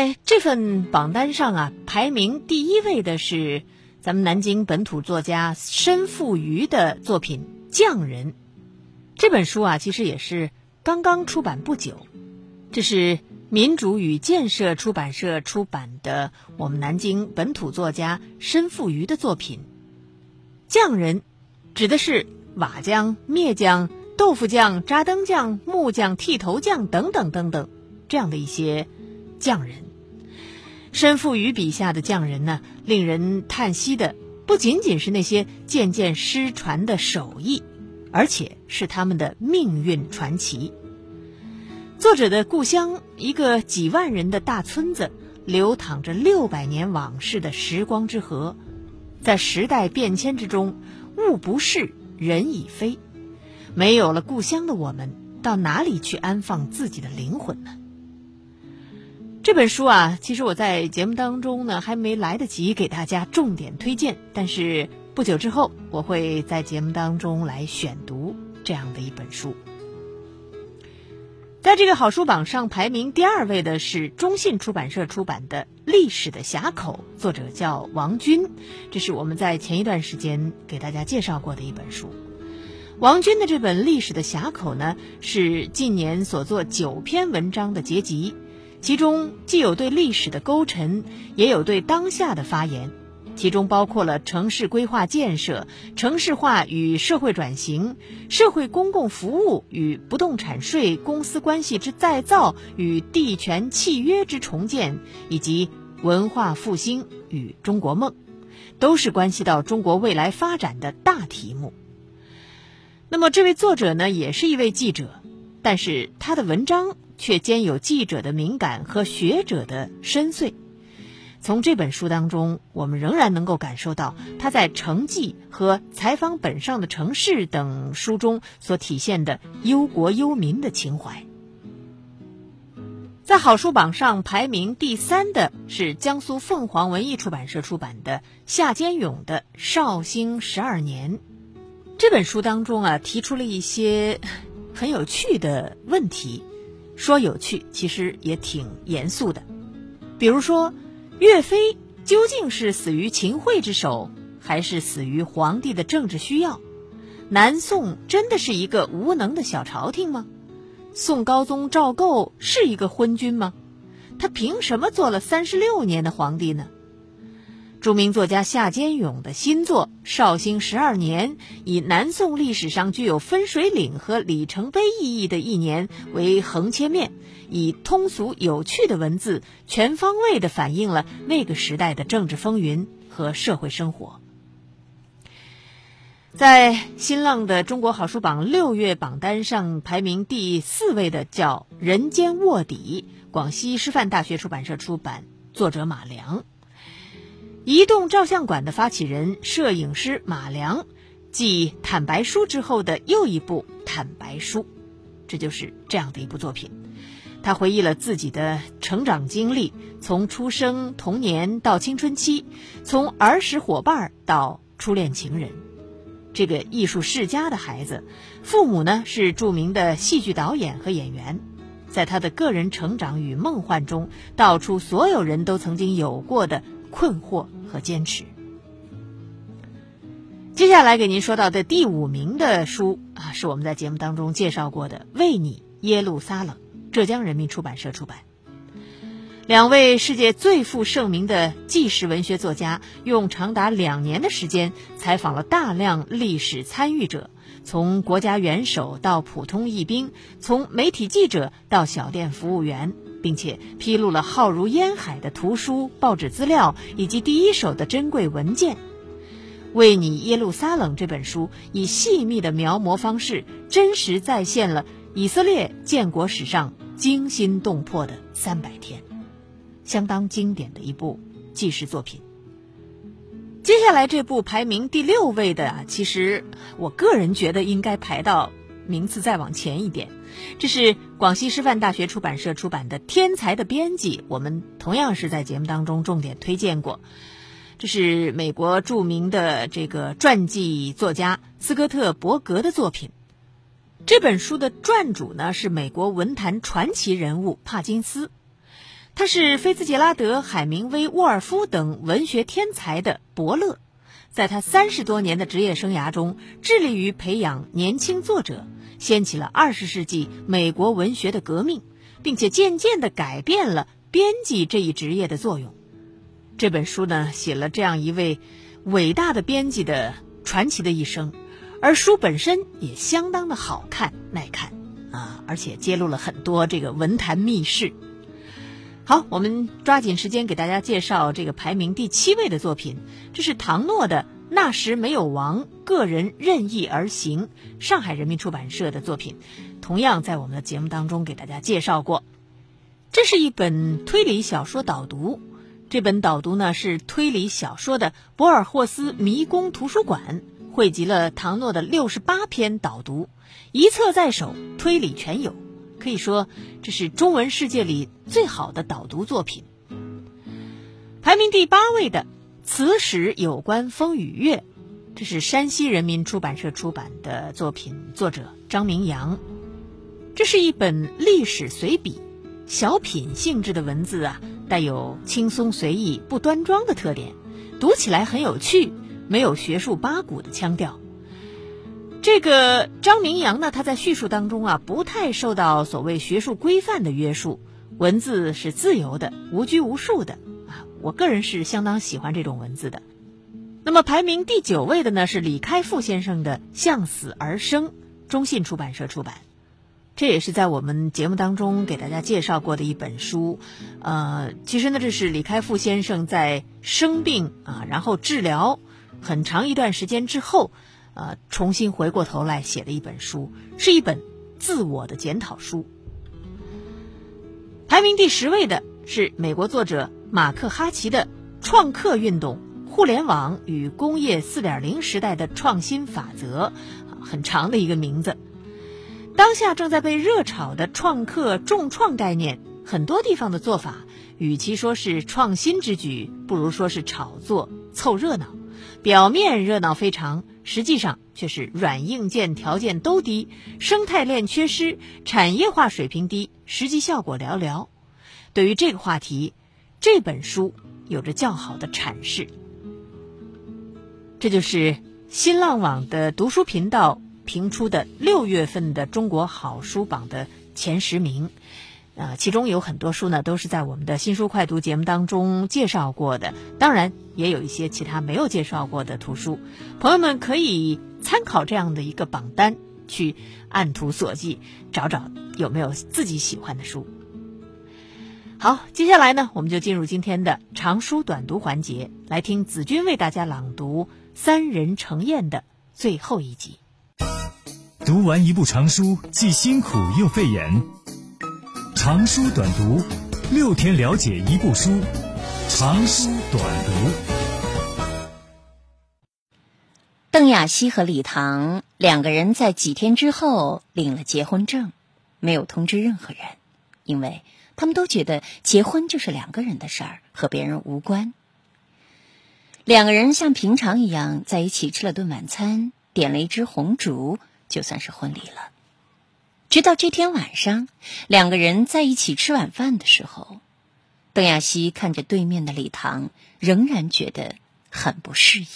在这份榜单上啊，排名第一位的是咱们南京本土作家申富瑜的作品《匠人》。这本书啊，其实也是刚刚出版不久。这是民主与建设出版社出版的我们南京本土作家申富瑜的作品《匠人》，指的是瓦匠、篾匠、豆腐匠、扎灯匠、木匠、剃头匠等等等等这样的一些匠人。申复瑜笔下的匠人呢，令人叹息的不仅仅是那些渐渐失传的手艺，而且是他们的命运传奇。作者的故乡，一个几万人的大村子，流淌着六百年往事的时光之河，在时代变迁之中，物不是，人已非。没有了故乡的我们，到哪里去安放自己的灵魂呢？这本书啊，其实我在节目当中呢，还没来得及给大家重点推荐，但是不久之后，我会在节目当中来选读这样的一本书。在这个好书榜上排名第二位的是中信出版社出版的《历史的峡口》，作者叫王军，这是我们在前一段时间给大家介绍过的一本书。王军的这本《历史的峡口》呢，是近年所作九篇文章的结集，其中既有对历史的勾陈，也有对当下的发言。其中包括了城市规划建设、城市化与社会转型、社会公共服务与不动产税、公司关系之再造与地权契约之重建，以及文化复兴与中国梦，都是关系到中国未来发展的大题目。那么，这位作者呢，也是一位记者，但是他的文章却兼有记者的敏感和学者的深邃。从这本书当中，我们仍然能够感受到他在《城记》和《采访本上的城市》等书中所体现的忧国忧民的情怀。在好书榜上排名第三的是江苏凤凰文艺出版社出版的夏坚勇的《绍兴十二年》。这本书当中啊，提出了一些很有趣的问题，说有趣，其实也挺严肃的，比如说。岳飞究竟是死于秦桧之手，还是死于皇帝的政治需要？南宋真的是一个无能的小朝廷吗？宋高宗赵构是一个昏君吗？他凭什么做了三十六年的皇帝呢？著名作家夏坚勇的新作《绍兴十二年》，以南宋历史上具有分水岭和里程碑意义的一年为横切面，以通俗有趣的文字，全方位地反映了那个时代的政治风云和社会生活。在新浪的中国好书榜六月榜单上排名第四位的叫《人间卧底》，广西师范大学出版社出版，作者马良。移动照相馆的发起人、摄影师马良，继《坦白书》之后的又一部《坦白书》，这就是这样的一部作品。他回忆了自己的成长经历，从出生、童年到青春期，从儿时伙伴到初恋情人。这个艺术世家的孩子，父母呢是著名的戏剧导演和演员。在他的个人成长与梦幻中，道出所有人都曾经有过的。困惑和坚持。接下来给您说到的第五名的书啊，是我们在节目当中介绍过的《为你耶路撒冷》，浙江人民出版社出版。两位世界最负盛名的纪实文学作家，用长达两年的时间采访了大量历史参与者，从国家元首到普通义兵，从媒体记者到小店服务员。并且披露了浩如烟海的图书、报纸资料以及第一手的珍贵文件。为你耶路撒冷这本书以细密的描摹方式，真实再现了以色列建国史上惊心动魄的三百天，相当经典的一部纪实作品。接下来这部排名第六位的，其实我个人觉得应该排到名次再往前一点。这是广西师范大学出版社出版的《天才的编辑》，我们同样是在节目当中重点推荐过。这是美国著名的这个传记作家斯科特·伯格的作品。这本书的撰主呢是美国文坛传奇人物帕金斯。他是菲茨杰拉德、海明威、沃尔夫等文学天才的伯乐，在他三十多年的职业生涯中，致力于培养年轻作者，掀起了二十世纪美国文学的革命，并且渐渐地改变了编辑这一职业的作用。这本书呢，写了这样一位伟大的编辑的传奇的一生，而书本身也相当的好看耐看啊，而且揭露了很多这个文坛秘事。好，我们抓紧时间给大家介绍这个排名第七位的作品，这是唐诺的《那时没有王，个人任意而行》，上海人民出版社的作品，同样在我们的节目当中给大家介绍过。这是一本推理小说导读，这本导读呢是推理小说的博尔霍斯迷宫图书馆汇集了唐诺的六十八篇导读，一册在手，推理全有。可以说，这是中文世界里最好的导读作品。排名第八位的《此史有关风雨月》，这是山西人民出版社出版的作品，作者张明阳。这是一本历史随笔，小品性质的文字啊，带有轻松随意、不端庄的特点，读起来很有趣，没有学术八股的腔调。这个张明阳呢，他在叙述当中啊，不太受到所谓学术规范的约束，文字是自由的、无拘无束的啊。我个人是相当喜欢这种文字的。那么排名第九位的呢，是李开复先生的《向死而生》，中信出版社出版。这也是在我们节目当中给大家介绍过的一本书。呃，其实呢，这是李开复先生在生病啊，然后治疗很长一段时间之后。呃，重新回过头来写的一本书，是一本自我的检讨书。排名第十位的是美国作者马克哈奇的《创客运动：互联网与工业4.0时代的创新法则》，很长的一个名字。当下正在被热炒的创客重创概念，很多地方的做法，与其说是创新之举，不如说是炒作凑热闹。表面热闹非常。实际上却是软硬件条件都低，生态链缺失，产业化水平低，实际效果寥寥。对于这个话题，这本书有着较好的阐释。这就是新浪网的读书频道评出的六月份的中国好书榜的前十名。呃，其中有很多书呢，都是在我们的新书快读节目当中介绍过的，当然也有一些其他没有介绍过的图书，朋友们可以参考这样的一个榜单，去按图索骥，找找有没有自己喜欢的书。好，接下来呢，我们就进入今天的长书短读环节，来听子君为大家朗读《三人成宴》的最后一集。读完一部长书，既辛苦又费眼。长书短读，六天了解一部书。长书短读。邓亚希和李唐两个人在几天之后领了结婚证，没有通知任何人，因为他们都觉得结婚就是两个人的事儿，和别人无关。两个人像平常一样在一起吃了顿晚餐，点了一支红烛，就算是婚礼了。直到这天晚上，两个人在一起吃晚饭的时候，邓亚希看着对面的李唐，仍然觉得很不适应。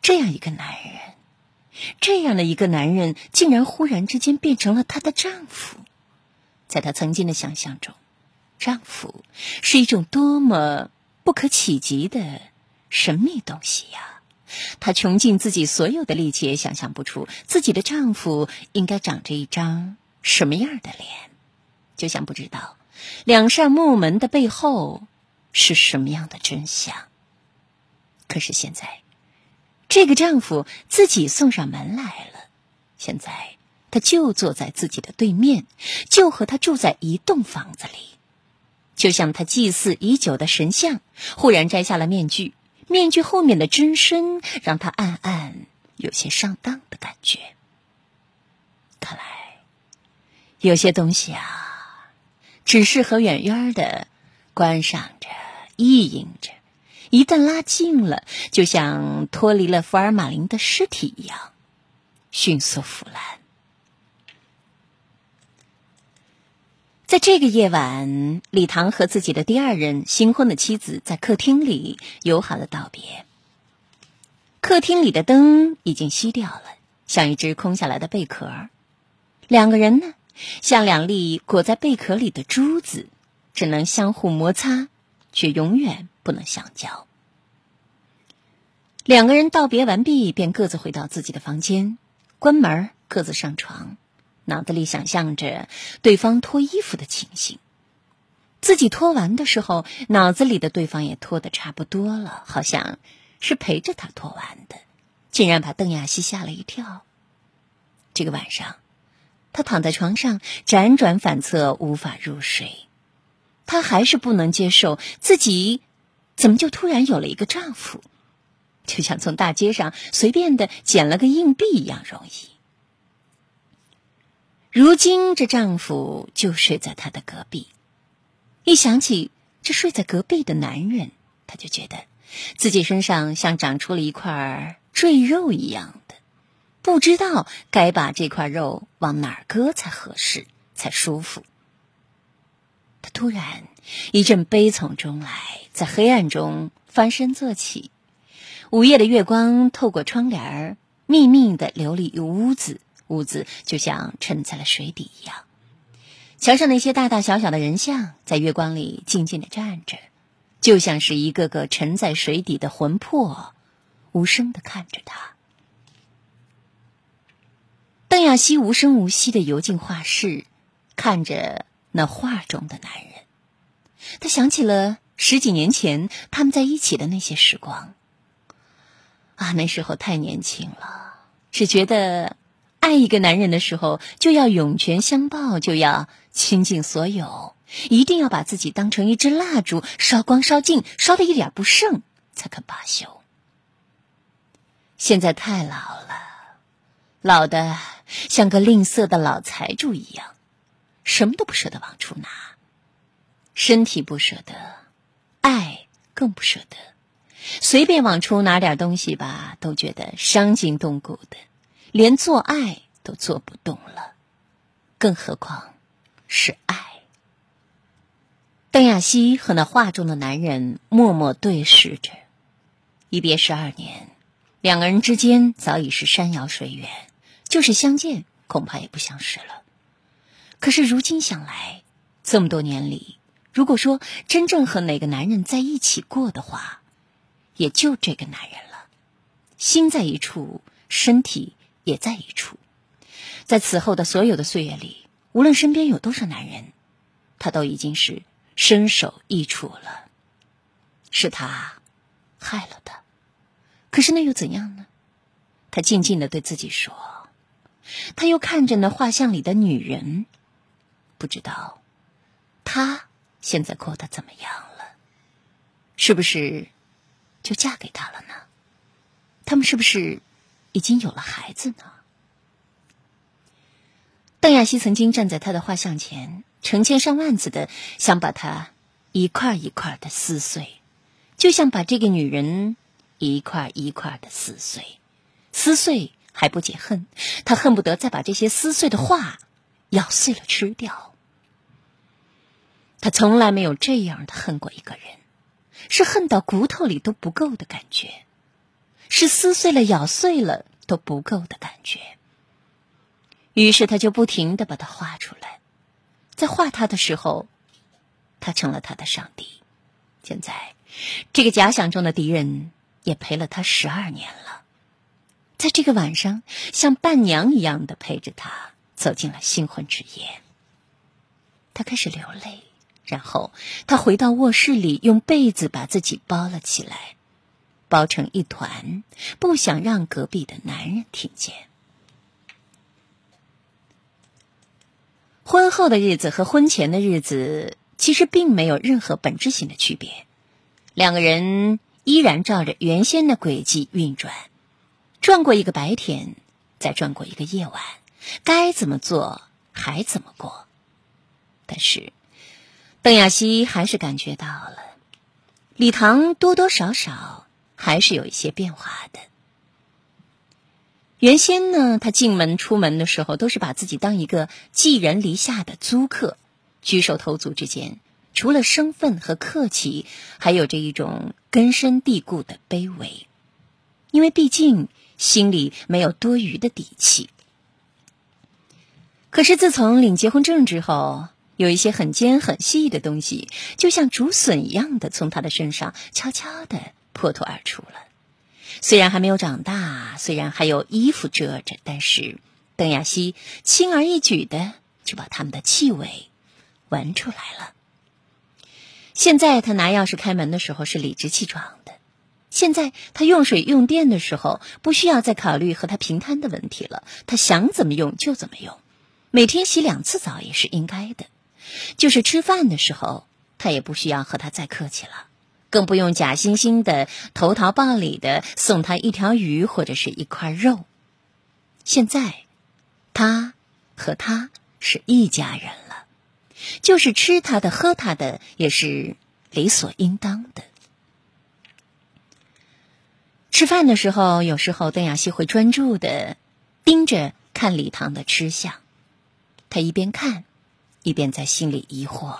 这样一个男人，这样的一个男人，竟然忽然之间变成了她的丈夫。在她曾经的想象中，丈夫是一种多么不可企及的神秘东西呀！她穷尽自己所有的力气，也想象不出自己的丈夫应该长着一张什么样的脸，就像不知道两扇木门的背后是什么样的真相。可是现在，这个丈夫自己送上门来了，现在他就坐在自己的对面，就和他住在一栋房子里，就像他祭祀已久的神像忽然摘下了面具。面具后面的真身让他暗暗有些上当的感觉。看来，有些东西啊，只适合远远的观赏着、意淫着，一旦拉近了，就像脱离了福尔马林的尸体一样，迅速腐烂。在这个夜晚，李唐和自己的第二任新婚的妻子在客厅里友好的道别。客厅里的灯已经熄掉了，像一只空下来的贝壳。两个人呢，像两粒裹在贝壳里的珠子，只能相互摩擦，却永远不能相交。两个人道别完毕，便各自回到自己的房间，关门，各自上床，脑子里想象着对方脱衣服的情形。自己脱完的时候，脑子里的对方也脱的差不多了，好像是陪着他脱完的，竟然把邓亚西吓了一跳。这个晚上，他躺在床上辗转反侧，无法入睡。他还是不能接受自己怎么就突然有了一个丈夫。就像从大街上随便的捡了个硬币一样容易。如今这丈夫就睡在她的隔壁，一想起这睡在隔壁的男人，她就觉得自己身上像长出了一块赘肉一样的，不知道该把这块肉往哪儿搁才合适，才舒服。她突然一阵悲从中来，在黑暗中翻身坐起。午夜的月光透过窗帘儿，密密的流离于屋子，屋子就像沉在了水底一样。墙上那些大大小小的人像，在月光里静静的站着，就像是一个个沉在水底的魂魄，无声的看着他。邓亚西无声无息的游进画室，看着那画中的男人，他想起了十几年前他们在一起的那些时光。啊，那时候太年轻了，只觉得爱一个男人的时候就要涌泉相报，就要倾尽所有，一定要把自己当成一支蜡烛，烧光烧尽，烧的一点不剩，才肯罢休。现在太老了，老的像个吝啬的老财主一样，什么都不舍得往出拿，身体不舍得，爱更不舍得。随便往出拿点东西吧，都觉得伤筋动骨的，连做爱都做不动了，更何况是爱。邓亚西和那画中的男人默默对视着，一别十二年，两个人之间早已是山遥水远，就是相见恐怕也不相识了。可是如今想来，这么多年里，如果说真正和哪个男人在一起过的话，也就这个男人了，心在一处，身体也在一处。在此后的所有的岁月里，无论身边有多少男人，他都已经是身首异处了。是他害了他，可是那又怎样呢？他静静的对自己说，他又看着那画像里的女人，不知道他现在过得怎么样了，是不是？就嫁给他了呢？他们是不是已经有了孩子呢？邓亚西曾经站在他的画像前，成千上万次的想把他一块一块的撕碎，就像把这个女人一块一块的撕碎。撕碎还不解恨，他恨不得再把这些撕碎的画咬碎了吃掉。他从来没有这样的恨过一个人。是恨到骨头里都不够的感觉，是撕碎了、咬碎了都不够的感觉。于是他就不停的把它画出来，在画他的时候，他成了他的上帝。现在，这个假想中的敌人也陪了他十二年了，在这个晚上，像伴娘一样的陪着他走进了新婚之夜。他开始流泪。然后，他回到卧室里，用被子把自己包了起来，包成一团，不想让隔壁的男人听见。婚后的日子和婚前的日子其实并没有任何本质性的区别，两个人依然照着原先的轨迹运转，转过一个白天，再转过一个夜晚，该怎么做还怎么过，但是。邓亚西还是感觉到了，李唐多多少少还是有一些变化的。原先呢，他进门出门的时候都是把自己当一个寄人篱下的租客，举手投足之间，除了生分和客气，还有着一种根深蒂固的卑微，因为毕竟心里没有多余的底气。可是自从领结婚证之后，有一些很尖很细的东西，就像竹笋一样的从他的身上悄悄的破土而出了。虽然还没有长大，虽然还有衣服遮着，但是邓亚西轻而易举的就把他们的气味闻出来了。现在他拿钥匙开门的时候是理直气壮的，现在他用水用电的时候不需要再考虑和他平摊的问题了，他想怎么用就怎么用，每天洗两次澡也是应该的。就是吃饭的时候，他也不需要和他再客气了，更不用假惺惺的投桃报李的送他一条鱼或者是一块肉。现在，他和他是一家人了，就是吃他的、喝他的也是理所应当的。吃饭的时候，有时候邓亚西会专注的盯着看李堂的吃相，他一边看。一边在心里疑惑：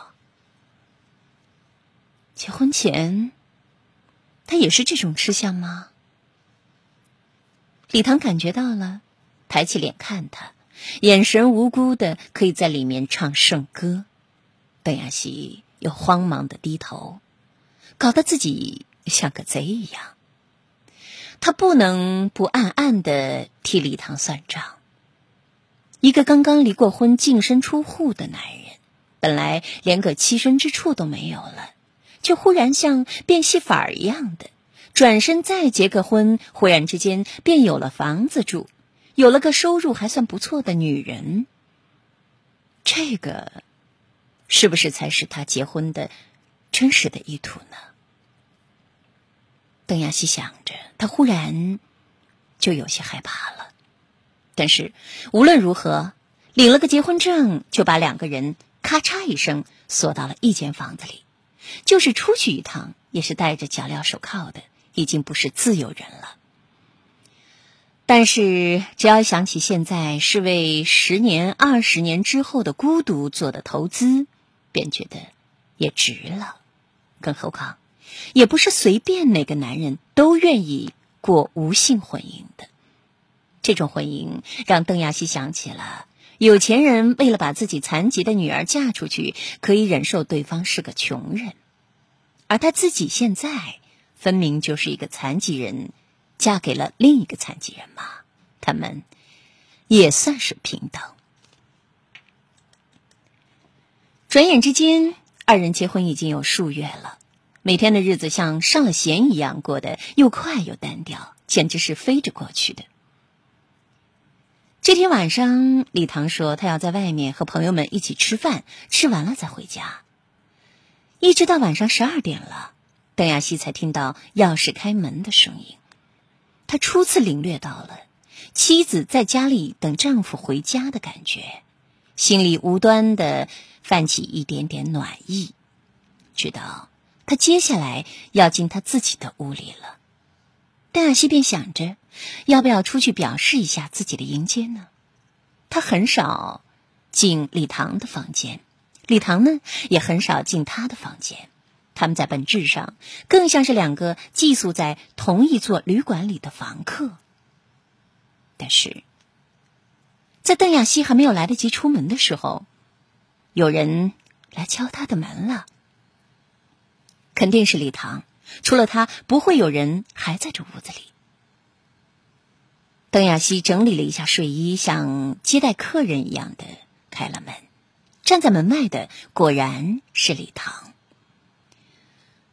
结婚前，他也是这种吃相吗？李唐感觉到了，抬起脸看他，眼神无辜的，可以在里面唱圣歌。邓亚西又慌忙的低头，搞得自己像个贼一样。他不能不暗暗的替李唐算账。一个刚刚离过婚、净身出户的男人，本来连个栖身之处都没有了，却忽然像变戏法儿一样的转身再结个婚，忽然之间便有了房子住，有了个收入还算不错的女人。这个，是不是才是他结婚的真实的意图呢？邓亚西想着，他忽然就有些害怕了。但是无论如何，领了个结婚证，就把两个人咔嚓一声锁到了一间房子里。就是出去一趟，也是戴着脚镣手铐的，已经不是自由人了。但是只要想起现在是为十年、二十年之后的孤独做的投资，便觉得也值了。更何况，也不是随便哪个男人都愿意过无性婚姻的。这种婚姻让邓亚西想起了有钱人为了把自己残疾的女儿嫁出去，可以忍受对方是个穷人，而他自己现在分明就是一个残疾人，嫁给了另一个残疾人嘛，他们也算是平等。转眼之间，二人结婚已经有数月了，每天的日子像上了弦一样过得又快又单调，简直是飞着过去的。这天晚上，李唐说他要在外面和朋友们一起吃饭，吃完了再回家。一直到晚上十二点了，邓亚西才听到钥匙开门的声音。他初次领略到了妻子在家里等丈夫回家的感觉，心里无端的泛起一点点暖意，知道他接下来要进他自己的屋里了。邓亚西便想着。要不要出去表示一下自己的迎接呢？他很少进李唐的房间，李唐呢也很少进他的房间。他们在本质上更像是两个寄宿在同一座旅馆里的房客。但是，在邓亚西还没有来得及出门的时候，有人来敲他的门了。肯定是李唐，除了他，不会有人还在这屋子里。邓亚西整理了一下睡衣，像接待客人一样的开了门。站在门外的果然是李唐。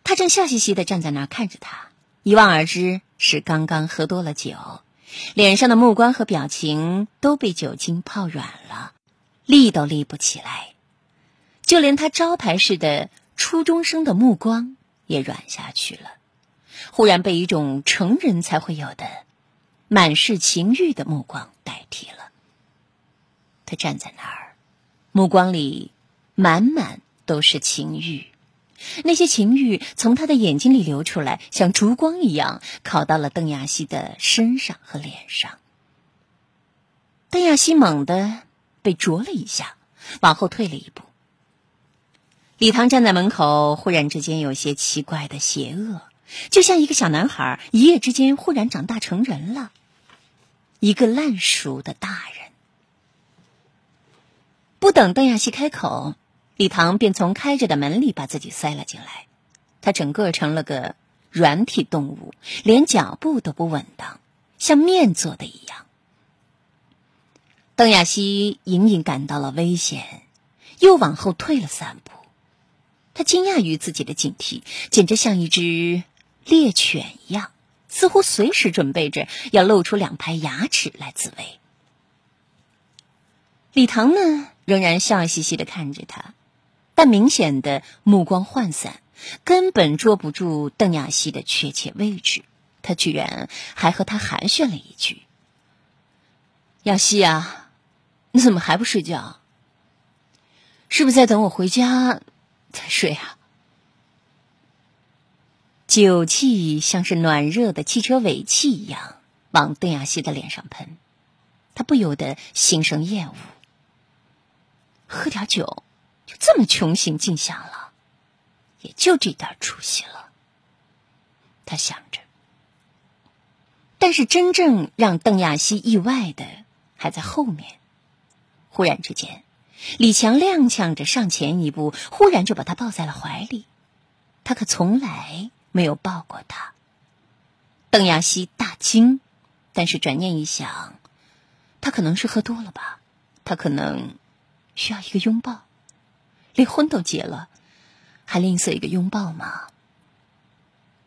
他正笑嘻嘻的站在那儿看着他，一望而知是刚刚喝多了酒，脸上的目光和表情都被酒精泡软了，立都立不起来，就连他招牌式的初中生的目光也软下去了，忽然被一种成人才会有的。满是情欲的目光代替了。他站在那儿，目光里满满都是情欲，那些情欲从他的眼睛里流出来，像烛光一样烤到了邓亚西的身上和脸上。邓亚西猛地被啄了一下，往后退了一步。李唐站在门口，忽然之间有些奇怪的邪恶，就像一个小男孩一夜之间忽然长大成人了，一个烂熟的大人。不等邓亚西开口，李唐便从开着的门里把自己塞了进来。他整个成了个软体动物，连脚步都不稳当，像面做的一样。邓亚西隐隐感到了危险，又往后退了三步。他惊讶于自己的警惕，简直像一只猎犬一样，似乎随时准备着要露出两排牙齿来自卫。李唐呢，仍然笑嘻嘻的看着他，但明显的目光涣散，根本捉不住邓亚西的确切位置。他居然还和他寒暄了一句：“亚西啊，你怎么还不睡觉？是不是在等我回家？”才睡啊！酒气像是暖热的汽车尾气一样往邓亚西的脸上喷，他不由得心生厌恶。喝点酒就这么穷行尽相了，也就这点出息了。他想着，但是真正让邓亚西意外的还在后面。忽然之间。李强踉跄着上前一步，忽然就把他抱在了怀里。他可从来没有抱过他。邓亚西大惊，但是转念一想，他可能是喝多了吧？他可能需要一个拥抱。连婚都结了，还吝啬一个拥抱吗？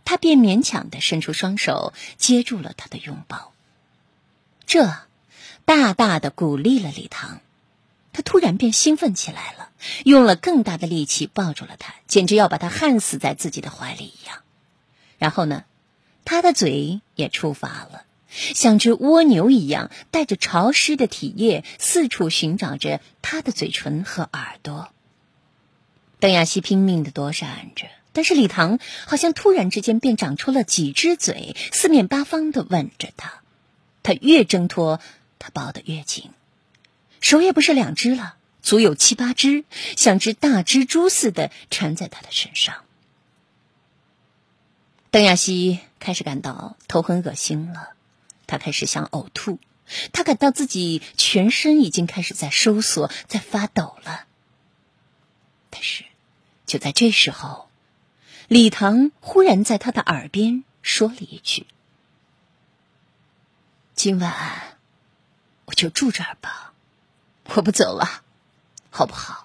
他便勉强的伸出双手接住了他的拥抱，这大大的鼓励了李唐。他突然便兴奋起来了，用了更大的力气抱住了他，简直要把他焊死在自己的怀里一样。然后呢，他的嘴也出发了，像只蜗牛一样，带着潮湿的体液四处寻找着他的嘴唇和耳朵。邓亚西拼命的躲闪着，但是李唐好像突然之间便长出了几只嘴，四面八方的吻着他。他越挣脱，他抱得越紧。手也不是两只了，足有七八只，像只大蜘蛛似的缠在他的身上。邓亚西开始感到头很恶心了，他开始想呕吐，他感到自己全身已经开始在收缩，在发抖了。但是，就在这时候，李唐忽然在他的耳边说了一句：“今晚我就住这儿吧。”我不走了，好不好？